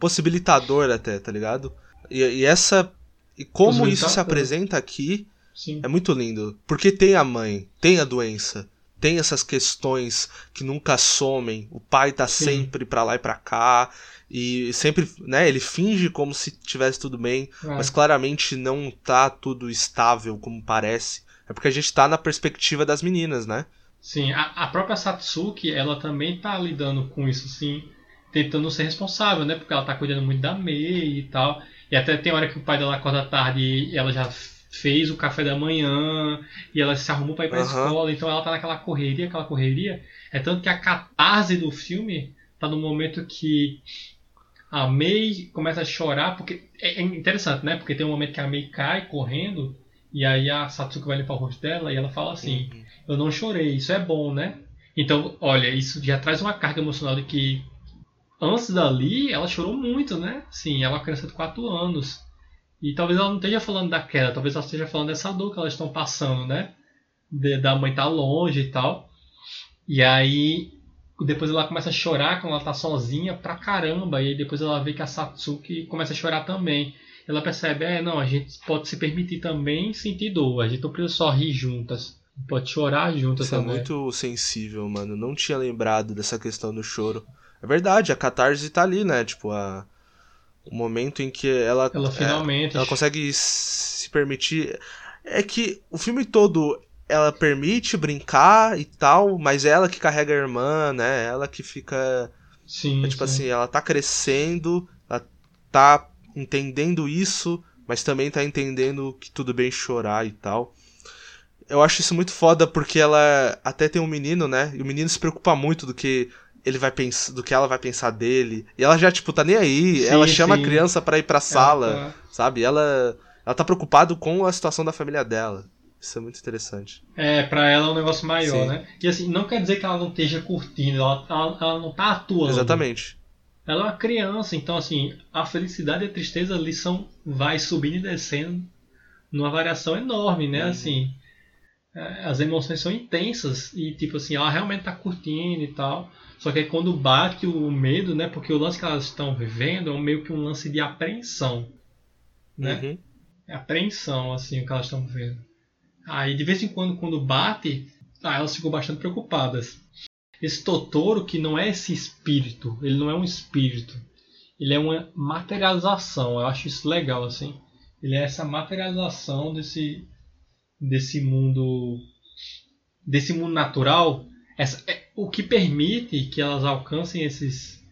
possibilitador até, tá ligado? E, e essa. E como isso se apresenta aqui Sim. é muito lindo. Porque tem a mãe, tem a doença, tem essas questões que nunca somem. O pai tá Sim. sempre pra lá e pra cá. E sempre, né, ele finge como se tivesse tudo bem, é. mas claramente não tá tudo estável como parece. É porque a gente tá na perspectiva das meninas, né?
Sim, a, a própria Satsuki, ela também tá lidando com isso, sim tentando ser responsável, né? Porque ela tá cuidando muito da Mei e tal. E até tem hora que o pai dela acorda tarde e ela já fez o café da manhã e ela se arrumou para ir pra uhum. escola, então ela tá naquela correria, aquela correria. É tanto que a catarse do filme tá no momento que a Mei começa a chorar, porque é, é interessante, né? Porque tem um momento que a Mei cai correndo e aí a Satsuki vai limpar o rosto dela e ela fala assim: uhum. Eu não chorei, isso é bom, né? Então, olha, isso já traz uma carga emocional de que antes dali, ela chorou muito, né? Sim, ela é uma criança de 4 anos. E talvez ela não esteja falando da queda, talvez ela esteja falando dessa dor que elas estão passando, né? De, da mãe estar tá longe e tal. E aí, depois ela começa a chorar quando ela tá sozinha pra caramba. E aí depois ela vê que a Satsuki começa a chorar também. Ela percebe, é, não, a gente pode se permitir também sentir dor. A gente não precisa só rir juntas. Pode chorar juntas
Isso é
também.
é muito sensível, mano. Não tinha lembrado dessa questão do choro. É verdade, a catarse tá ali, né? Tipo, a, o momento em que ela.
Ela finalmente.
É, ela consegue se permitir. É que o filme todo ela permite brincar e tal, mas é ela que carrega a irmã, né? Ela que fica
Sim,
É, tipo
sim.
assim, ela tá crescendo, ela tá entendendo isso, mas também tá entendendo que tudo bem chorar e tal. Eu acho isso muito foda porque ela até tem um menino, né? E o menino se preocupa muito do que ele vai pensar, do que ela vai pensar dele. E ela já tipo tá nem aí,
Sim,
ela chama
sim.
a criança pra ir pra sala,
Ela tá-
sabe? Ela ela tá preocupado com a situação da família dela. Isso é muito interessante.
É, pra ela é um negócio maior,
Sim.
né? E assim, não quer dizer que ela não esteja curtindo, ela, ela, ela não tá atuando.
Exatamente.
Ela é uma criança, então assim, a felicidade e a tristeza ali são. vai subindo e descendo numa variação enorme, né?
Uhum.
Assim. é, As emoções são intensas e tipo assim, ela realmente tá curtindo e tal. Só que aí quando bate o medo, né? Porque o lance que elas estão vivendo é meio que um lance de apreensão. Né?
Uhum.
É apreensão, assim, o que elas estão vendo. Aí, de vez em quando, quando bate, ah, elas ficam bastante preocupadas. Esse Totoro, que não é esse espírito, ele não é um espírito. Ele é uma materialização. Eu acho isso legal, assim. Ele é essa materialização desse, desse mundo desse mundo natural. Essa, é, o que permite que elas alcancem esses,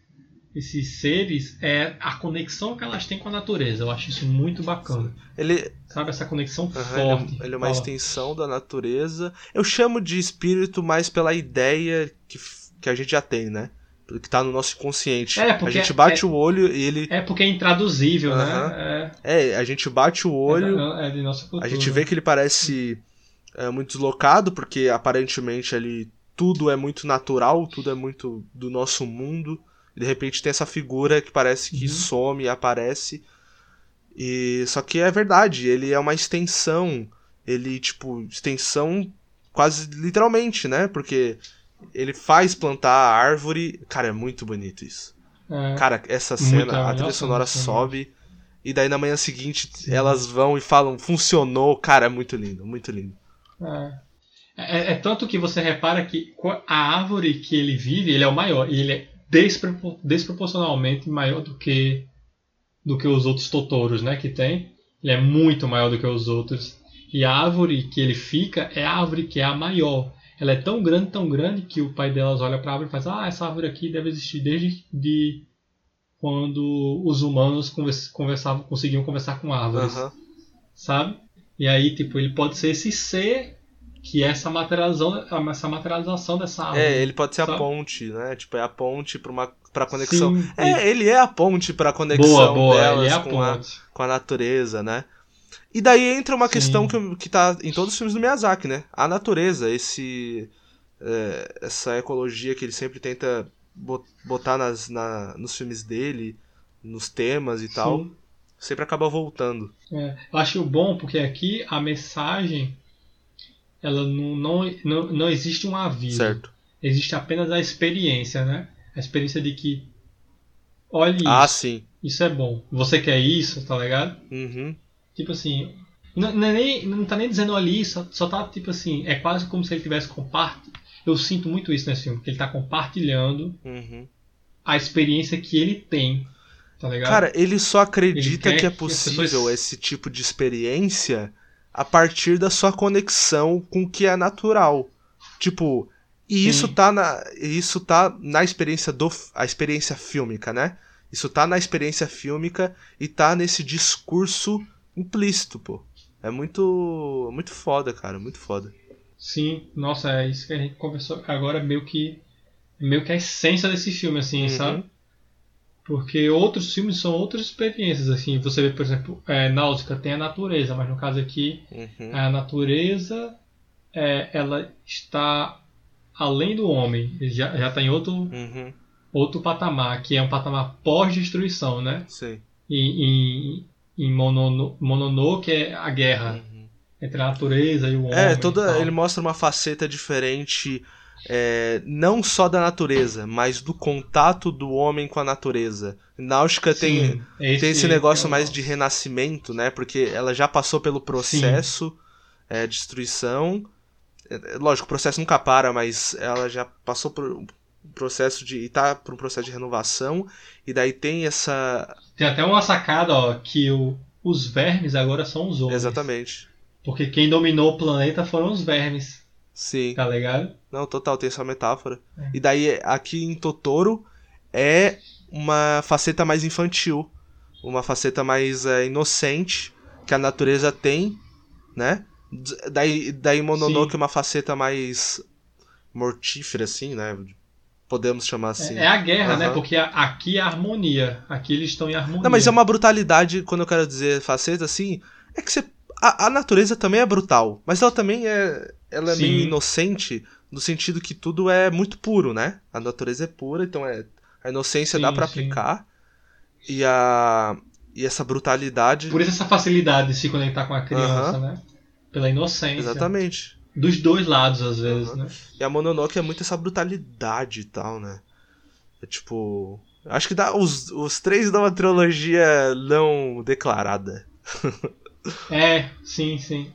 esses seres é a conexão que elas têm com a natureza. Eu acho isso muito bacana.
Ele,
Sabe, essa conexão
Aham,
forte.
ele, é, ele é uma
Fala.
extensão da natureza. Eu chamo de espírito mais pela ideia que, que a gente já tem, né? Que tá no nosso inconsciente.
É,
a gente bate
é-
o olho e ele.
É porque é intraduzível,
Aham.
né?
É, a gente bate o
É,
olho,
é, é de nossa cultura.
a gente vê que ele parece é, muito deslocado, porque aparentemente ali tudo é muito natural, tudo é muito do nosso mundo. E de repente tem essa figura que parece que
Uhum.
some e aparece. E só que é verdade, ele é uma extensão, ele tipo, extensão quase literalmente, né? Porque ele faz plantar a árvore. Cara, é muito bonito isso.
É.
Cara, essa cena,
a
trilha sonora sobe. E daí na manhã seguinte
Sim.
elas vão e falam, funcionou. Cara, é muito lindo, muito lindo.
É. É, é tanto que você repara que a árvore que ele vive, ele é o maior. E ele é despropor- desproporcionalmente maior do que do que os outros totoros, né, que tem. Ele é muito maior do que os outros. E a árvore que ele fica é a árvore que é a maior. Ela é tão grande, tão grande que o pai delas olha para a árvore e faz: "Ah, essa árvore aqui deve existir desde de quando os humanos convers- conversavam, conseguiam conversar com árvores"
Aham.
sabe? E aí, tipo, ele pode ser esse ser que é essa materialização, essa materialização dessa árvore.
É, ele pode ser a
sabe?
ponte, né? Tipo, é a ponte pra, uma, pra conexão.
Sim,
É, ele é a ponte pra conexão
boa, boa,
delas
ele é a
com, a, com a natureza, né? E daí entra uma
Sim.
questão que, que tá em todos os filmes do Miyazaki, né? A natureza, esse é, essa ecologia que ele sempre tenta bo- botar nas, na, nos filmes dele, nos temas e tal,
Sim.
sempre acaba voltando.
É, eu acho bom porque aqui a mensagem ela não, não, não, não existe um aviso.
Certo.
Existe apenas a experiência, né? A experiência de que olha isso,
Ah, sim.
isso é bom. Você quer isso, tá ligado?
Uhum.
Tipo assim, não, não, é nem, não tá nem dizendo olha isso, só tá tipo assim, é quase como se ele tivesse compartilhando. Eu sinto muito isso nesse filme, que ele tá compartilhando
Uhum.
a experiência que ele tem, tá ligado?
Cara, ele só acredita
Ele
que é
que
possível
pessoas-
esse tipo de experiência a partir da sua conexão com o que é natural. Tipo, e
Sim.
isso tá na isso tá na experiência do a experiência fílmica, né? Isso tá na experiência fílmica e tá nesse discurso implícito, pô. É muito muito foda, cara, muito foda.
Sim, nossa, é isso que a gente conversou agora, meio que meio que a essência desse filme, assim,
Uhum.
sabe? Porque outros filmes são outras experiências, assim. Você vê, por exemplo, é, Náusica tem a natureza, mas no caso aqui,
Uhum.
a natureza é, ela está além do homem, já, já está em outro,
Uhum.
outro patamar, que é um patamar pós-destruição, né?
Sim.
Em, em, em Monono, Mononoke é a guerra
Uhum.
entre a natureza e o homem.
É,
e
toda ele mostra uma faceta diferente, é, não só da natureza, mas do contato do homem com a natureza. Náutica tem,
Sim,
tem esse negócio
é
mais de renascimento, né? Porque ela já passou pelo processo é, de destruição. É, lógico, o processo nunca para, mas ela já passou por um processo de. e tá por um processo de renovação. E daí tem essa.
Tem até uma sacada, ó, que o, os vermes agora são os homens.
Exatamente.
Porque quem dominou o planeta foram os vermes,
Sim.
tá ligado?
Não, total, tem essa metáfora.
É.
E daí, aqui em Totoro, é uma faceta mais infantil, uma faceta mais é, inocente que a natureza tem, né? Daí, daí Mononoke é uma faceta mais mortífera, assim, né? Podemos chamar assim.
É, é a guerra, uhum. né? Porque aqui é a harmonia. Aqui eles estão em harmonia.
Não, mas é uma brutalidade, quando eu quero dizer faceta, assim, é que você. A, a natureza também é brutal, mas ela também é. Ela é Sim. meio inocente, no sentido que tudo é muito puro, né? A natureza é pura, então é. A inocência sim, dá para aplicar. E a. E essa brutalidade.
Por isso essa facilidade de se conectar com a criança, uhum. né? Pela inocência.
Exatamente.
Dos dois lados, às vezes, uhum. né?
E a Mononoke é muito essa brutalidade e tal, né? É tipo. Acho que dá. Os, os três dão uma trilogia não declarada.
é, sim, sim.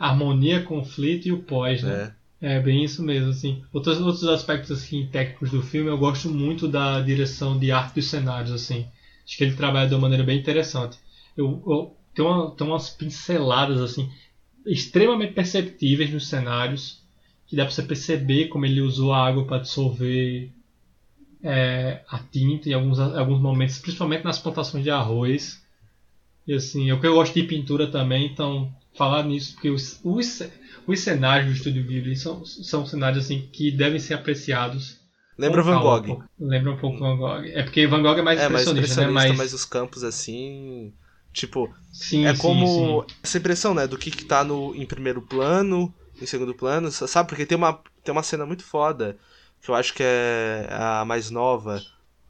Harmonia, conflito e o pós, né? É. é bem isso mesmo, assim. Outros, outros aspectos assim, técnicos do filme, eu gosto muito da direção de arte dos cenários, assim. Acho que ele trabalha de uma maneira bem interessante. Eu, eu tem, uma, tem umas pinceladas, assim extremamente perceptíveis nos cenários, que dá para você perceber como ele usou a água para dissolver é, a tinta em alguns, alguns momentos, principalmente nas plantações de arroz. E assim, eu que eu gosto de pintura também, então falar nisso, porque os, os, os cenários do Estúdio Ghibli são, são cenários assim que devem ser apreciados.
Lembra Van Gogh.
Lembra um pouco Van Gogh. É porque Van Gogh é mais é, expressionista, mais expressionista né?
Mas... mas os campos assim Tipo, sim, é como sim, sim. essa impressão, né, do que, que tá no, em primeiro plano, em segundo plano, sabe? Porque tem uma, tem uma cena muito foda, que eu acho que é a mais nova,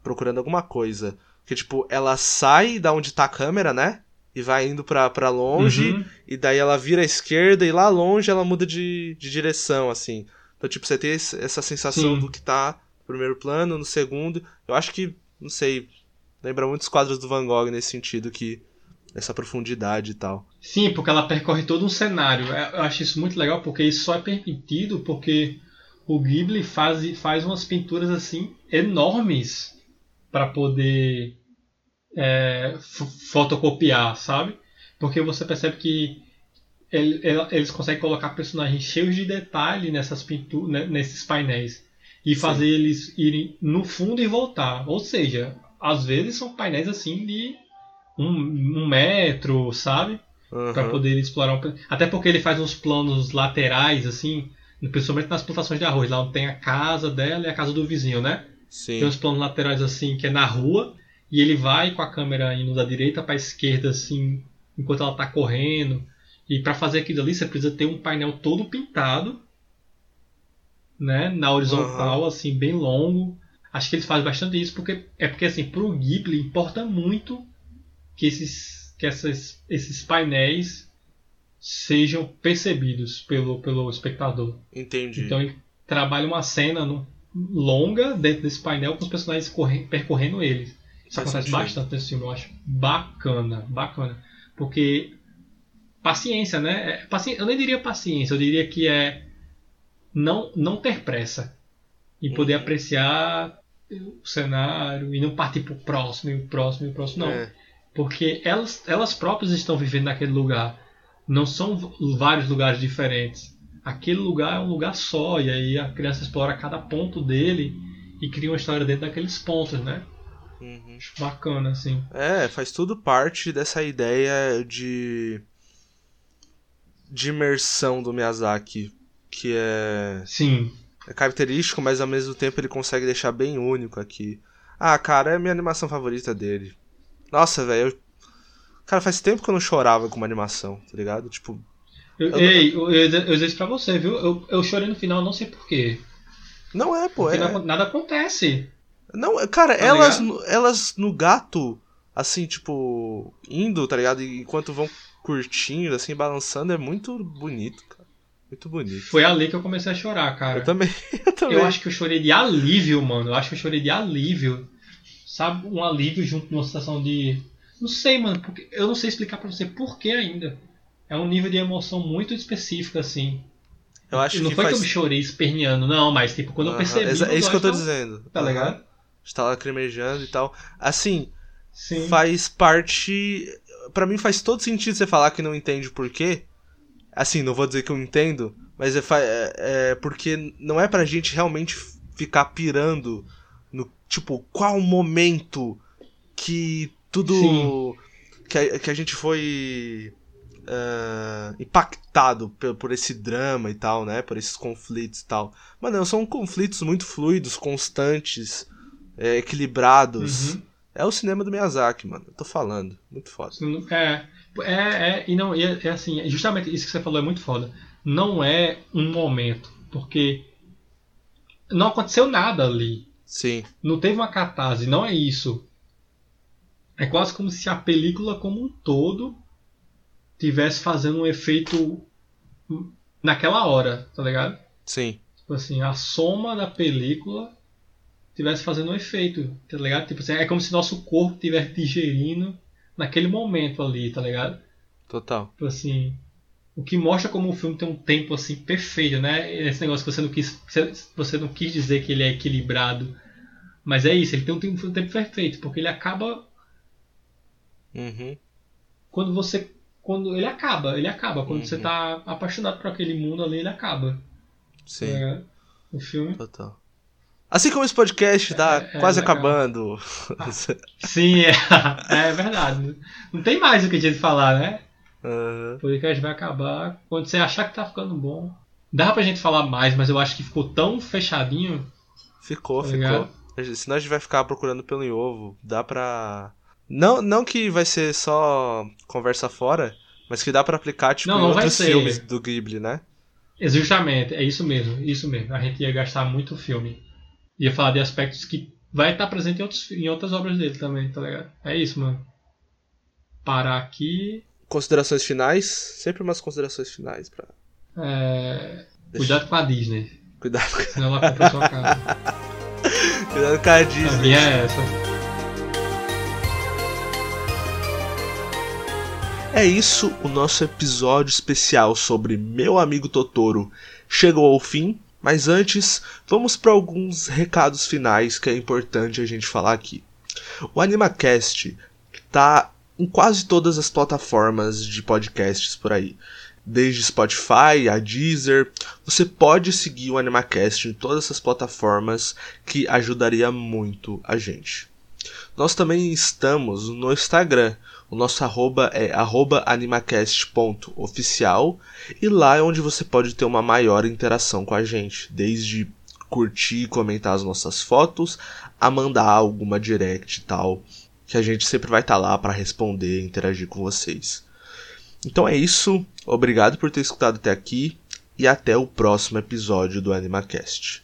procurando alguma coisa. Que, tipo, ela sai da onde tá a câmera, né? E vai indo pra, pra longe, uhum. e daí ela vira à esquerda, e lá longe ela muda de, de direção, assim. Então, tipo, você tem essa sensação do que tá no primeiro plano, no segundo. Eu acho que, não sei, lembra muitos quadros do Van Gogh nesse sentido, que essa profundidade e tal.
Sim, porque ela percorre todo um cenário. É, eu acho isso muito legal porque isso só é permitido porque o Ghibli faz, faz umas pinturas assim enormes para poder é, fotocopiar, sabe? Porque você percebe que ele, eles conseguem colocar personagens cheios de detalhe nessas pinturas, né, nesses painéis e fazer Sim. eles irem no fundo e voltar. Ou seja, às vezes são painéis assim de um, um metro, sabe? Uhum. para poder explorar um... Até porque ele faz uns planos laterais, assim, principalmente nas plantações de arroz, lá onde tem a casa dela e a casa do vizinho, né? Sim. Tem uns planos laterais assim, que é na rua, e ele vai com a câmera indo da direita para a esquerda, assim, enquanto ela tá correndo. E para fazer aquilo ali, você precisa ter um painel todo pintado, né? Na horizontal, uhum. assim, bem longo. Acho que eles fazem bastante isso, porque é porque, assim, pro Ghibli importa muito que esses, que essas, esses painéis sejam percebidos pelo, pelo espectador.
Entendi.
Então ele trabalha uma cena no, longa dentro desse painel com os personagens corre, percorrendo eles. Isso Faz acontece sentido. bastante nesse filme, eu acho bacana, bacana. Porque paciência, né? É. Eu nem diria paciência, eu diria que é não, não ter pressa e poder uhum. apreciar o cenário e não partir pro próximo e o próximo e o próximo, não. É. Porque elas, elas próprias estão vivendo naquele lugar. Não são vários lugares diferentes. Aquele lugar é um lugar só, e aí a criança explora cada ponto dele e cria uma história dentro daqueles pontos, né? Uhum. Bacana, assim.
É, faz tudo parte dessa ideia de. de imersão do Miyazaki. Que é.
Sim.
É característico, mas ao mesmo tempo ele consegue deixar bem único aqui. Ah, cara, é a minha animação favorita dele. Nossa, velho. Eu... Cara, faz tempo que eu não chorava com uma animação, tá ligado? Tipo.
Eu, eu, ei, eu, eu, disse pra você, viu? Eu, eu chorei no final, não sei porquê.
Não é, pô. É...
Nada, acontece.
Não, cara, tá elas, no, elas no gato, assim, tipo, indo, tá ligado? Enquanto vão curtindo, assim, balançando, é muito bonito, cara. Muito bonito.
Foi ali que eu comecei a chorar, cara.
Eu também. Eu, também.
eu acho que eu chorei de alívio, mano. Eu acho que eu chorei de alívio sabe, um alívio junto numa situação de. Não sei, mano, porque eu não sei explicar para você por que ainda. É um nível de emoção muito específico, assim.
Eu acho
não
que
foi
faz...
que eu me chorei esperneando, não, mas tipo, quando eu percebi.
É, isso que eu tô dizendo.
Tá ligado?
Está lá cremejando e tal. Assim, Sim. faz parte. para mim faz todo sentido você falar que não entende por quê. Assim, não vou dizer que eu entendo, mas é, é, é porque não é pra gente realmente ficar pirando no tipo qual momento que tudo que a, que a gente foi uh, impactado por, por, esse drama e tal, né? Por esses conflitos e tal. Mano, são conflitos muito fluidos, constantes, é, equilibrados. Uhum. É o cinema do Miyazaki, mano. Eu tô falando. Muito foda.
É, é, é e não, é, é assim, justamente isso que você falou é muito foda. Não é um momento, porque não aconteceu nada ali.
Sim.
Não teve uma catarse, não é isso. É quase como se a película como um todo tivesse fazendo um efeito naquela hora, tá ligado?
Sim.
Tipo assim, a soma da película tivesse fazendo um efeito, tá ligado? Tipo assim, é como se nosso corpo estivesse digerindo naquele momento ali, tá ligado?
Total.
Tipo assim, o que mostra como o filme tem um tempo assim perfeito, né? Esse negócio que você não quis, você não quis dizer que ele é equilibrado, mas é isso, ele tem um tempo, um tempo perfeito, porque ele acaba
uhum.
quando você quando ele acaba, ele acaba quando uhum. você tá apaixonado por aquele mundo ali, ele acaba.
Sim.
É, o filme.
Total. Assim como esse podcast tá é, é quase legal. acabando.
Sim, é, é, verdade. Não tem mais o que a gente falar, né?
Uhum.
O podcast vai acabar. Quando você achar que tá ficando bom. Dá pra gente falar mais, mas eu acho que ficou tão fechadinho.
Ficou, tá ficou. Senão a gente vai ficar procurando pelo em ovo. Dá pra. Não, não que vai ser só conversa fora, mas que dá para aplicar tipo,
não, não
outros filmes do Ghibli, né?
Justamente, é isso mesmo, isso mesmo. A gente ia gastar muito filme ia falar de aspectos que vai estar presente em, outros, em outras obras dele também, tá ligado? É isso, mano. Parar aqui.
Considerações finais? Sempre umas considerações finais pra.
É... Cuidado com a Disney.
Cuidado com
Senão ela compra sua casa.
Cuidado com a Disney.
É essa.
É isso, o nosso episódio especial sobre Meu Amigo Totoro chegou ao fim. Mas antes, vamos para alguns recados finais que é importante a gente falar aqui. O AnimaCast está em quase todas as plataformas de podcasts por aí. Desde Spotify a Deezer, você pode seguir o AnimaCast em todas essas plataformas que ajudaria muito a gente. Nós também estamos no Instagram, o nosso arroba é arroba animacast.oficial e lá é onde você pode ter uma maior interação com a gente, desde curtir e comentar as nossas fotos, a mandar alguma direct e tal, que a gente sempre vai estar tá lá para responder e interagir com vocês. Então é isso, obrigado por ter escutado até aqui e até o próximo episódio do AnimaCast.